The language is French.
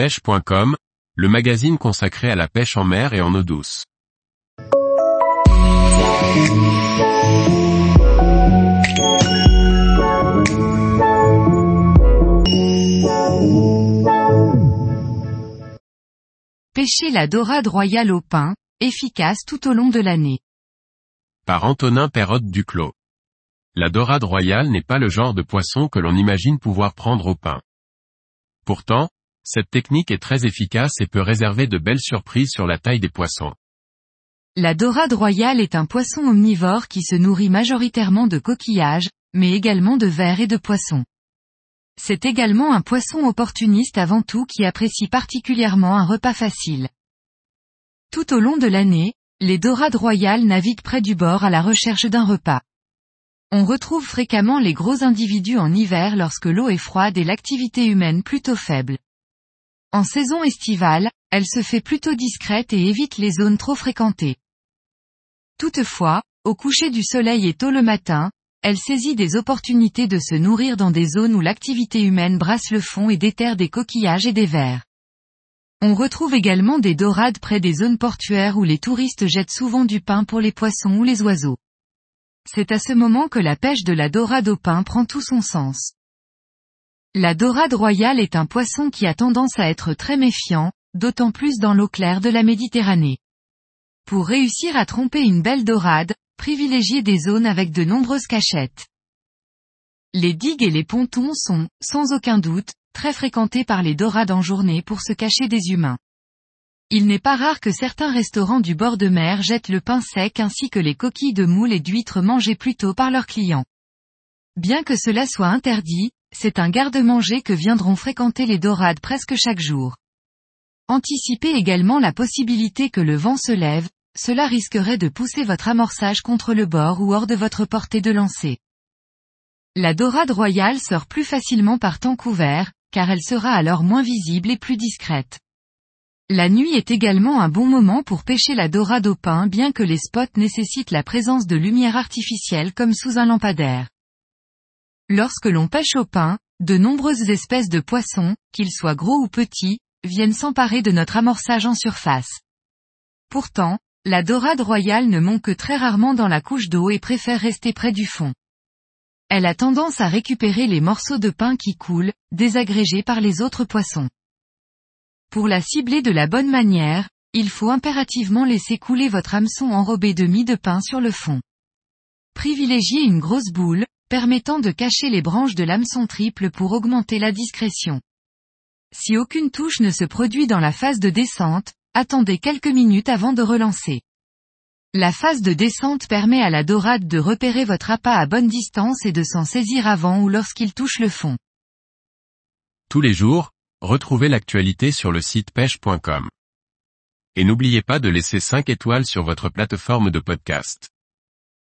pêche.com, le magazine consacré à la pêche en mer et en eau douce. Pêcher la dorade royale au pain, efficace tout au long de l'année. Par Antonin Perrotte Duclos. La dorade royale n'est pas le genre de poisson que l'on imagine pouvoir prendre au pain. Pourtant, cette technique est très efficace et peut réserver de belles surprises sur la taille des poissons. La dorade royale est un poisson omnivore qui se nourrit majoritairement de coquillages, mais également de vers et de poissons. C'est également un poisson opportuniste avant tout qui apprécie particulièrement un repas facile. Tout au long de l'année, les dorades royales naviguent près du bord à la recherche d'un repas. On retrouve fréquemment les gros individus en hiver lorsque l'eau est froide et l'activité humaine plutôt faible. En saison estivale, elle se fait plutôt discrète et évite les zones trop fréquentées. Toutefois, au coucher du soleil et tôt le matin, elle saisit des opportunités de se nourrir dans des zones où l'activité humaine brasse le fond et déterre des coquillages et des vers. On retrouve également des dorades près des zones portuaires où les touristes jettent souvent du pain pour les poissons ou les oiseaux. C'est à ce moment que la pêche de la dorade au pain prend tout son sens. La dorade royale est un poisson qui a tendance à être très méfiant, d'autant plus dans l'eau claire de la Méditerranée. Pour réussir à tromper une belle dorade, privilégiez des zones avec de nombreuses cachettes. Les digues et les pontons sont, sans aucun doute, très fréquentés par les dorades en journée pour se cacher des humains. Il n'est pas rare que certains restaurants du bord de mer jettent le pain sec ainsi que les coquilles de moules et d'huîtres mangées plus tôt par leurs clients. Bien que cela soit interdit, c'est un garde-manger que viendront fréquenter les dorades presque chaque jour. Anticipez également la possibilité que le vent se lève, cela risquerait de pousser votre amorçage contre le bord ou hors de votre portée de lancer. La dorade royale sort plus facilement par temps couvert, car elle sera alors moins visible et plus discrète. La nuit est également un bon moment pour pêcher la dorade au pain bien que les spots nécessitent la présence de lumière artificielle comme sous un lampadaire. Lorsque l'on pêche au pain, de nombreuses espèces de poissons, qu'ils soient gros ou petits, viennent s'emparer de notre amorçage en surface. Pourtant, la dorade royale ne monte que très rarement dans la couche d'eau et préfère rester près du fond. Elle a tendance à récupérer les morceaux de pain qui coulent, désagrégés par les autres poissons. Pour la cibler de la bonne manière, il faut impérativement laisser couler votre hameçon enrobé de mie de pain sur le fond. Privilégiez une grosse boule, permettant de cacher les branches de l'hameçon triple pour augmenter la discrétion. Si aucune touche ne se produit dans la phase de descente, attendez quelques minutes avant de relancer. La phase de descente permet à la dorade de repérer votre appât à bonne distance et de s'en saisir avant ou lorsqu'il touche le fond. Tous les jours, retrouvez l'actualité sur le site pêche.com. Et n'oubliez pas de laisser 5 étoiles sur votre plateforme de podcast.